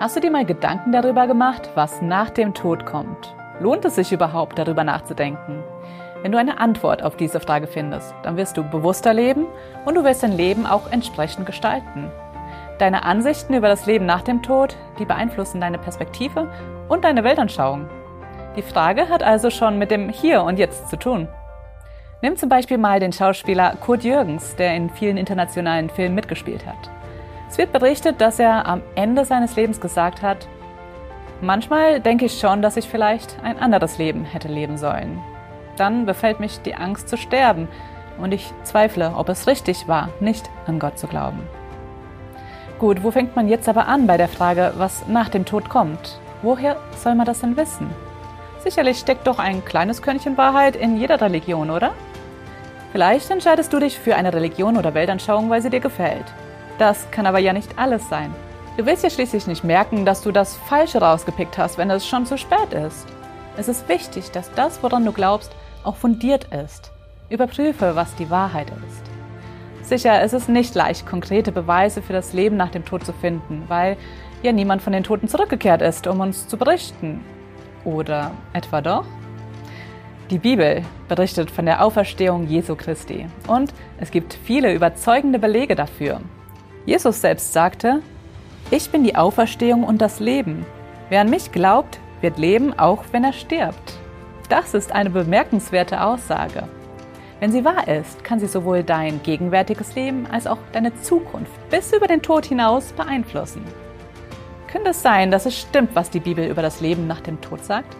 Hast du dir mal Gedanken darüber gemacht, was nach dem Tod kommt? Lohnt es sich überhaupt, darüber nachzudenken? Wenn du eine Antwort auf diese Frage findest, dann wirst du bewusster leben und du wirst dein Leben auch entsprechend gestalten. Deine Ansichten über das Leben nach dem Tod, die beeinflussen deine Perspektive und deine Weltanschauung. Die Frage hat also schon mit dem Hier und Jetzt zu tun. Nimm zum Beispiel mal den Schauspieler Kurt Jürgens, der in vielen internationalen Filmen mitgespielt hat. Es wird berichtet, dass er am Ende seines Lebens gesagt hat, manchmal denke ich schon, dass ich vielleicht ein anderes Leben hätte leben sollen. Dann befällt mich die Angst zu sterben und ich zweifle, ob es richtig war, nicht an Gott zu glauben. Gut, wo fängt man jetzt aber an bei der Frage, was nach dem Tod kommt? Woher soll man das denn wissen? Sicherlich steckt doch ein kleines Körnchen Wahrheit in jeder Religion, oder? Vielleicht entscheidest du dich für eine Religion oder Weltanschauung, weil sie dir gefällt. Das kann aber ja nicht alles sein. Du willst ja schließlich nicht merken, dass du das Falsche rausgepickt hast, wenn es schon zu spät ist. Es ist wichtig, dass das, woran du glaubst, auch fundiert ist. Überprüfe, was die Wahrheit ist. Sicher, es ist nicht leicht, konkrete Beweise für das Leben nach dem Tod zu finden, weil ja niemand von den Toten zurückgekehrt ist, um uns zu berichten. Oder etwa doch? Die Bibel berichtet von der Auferstehung Jesu Christi und es gibt viele überzeugende Belege dafür. Jesus selbst sagte, ich bin die Auferstehung und das Leben. Wer an mich glaubt, wird leben, auch wenn er stirbt. Das ist eine bemerkenswerte Aussage. Wenn sie wahr ist, kann sie sowohl dein gegenwärtiges Leben als auch deine Zukunft bis über den Tod hinaus beeinflussen. Könnte es sein, dass es stimmt, was die Bibel über das Leben nach dem Tod sagt?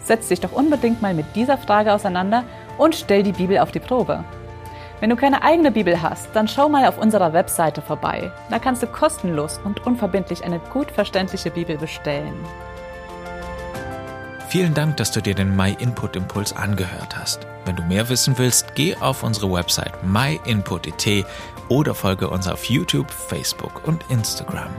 Setz dich doch unbedingt mal mit dieser Frage auseinander und stell die Bibel auf die Probe. Wenn du keine eigene Bibel hast, dann schau mal auf unserer Webseite vorbei. Da kannst du kostenlos und unverbindlich eine gut verständliche Bibel bestellen. Vielen Dank, dass du dir den My Input Impuls angehört hast. Wenn du mehr wissen willst, geh auf unsere Website myinput.it oder folge uns auf YouTube, Facebook und Instagram.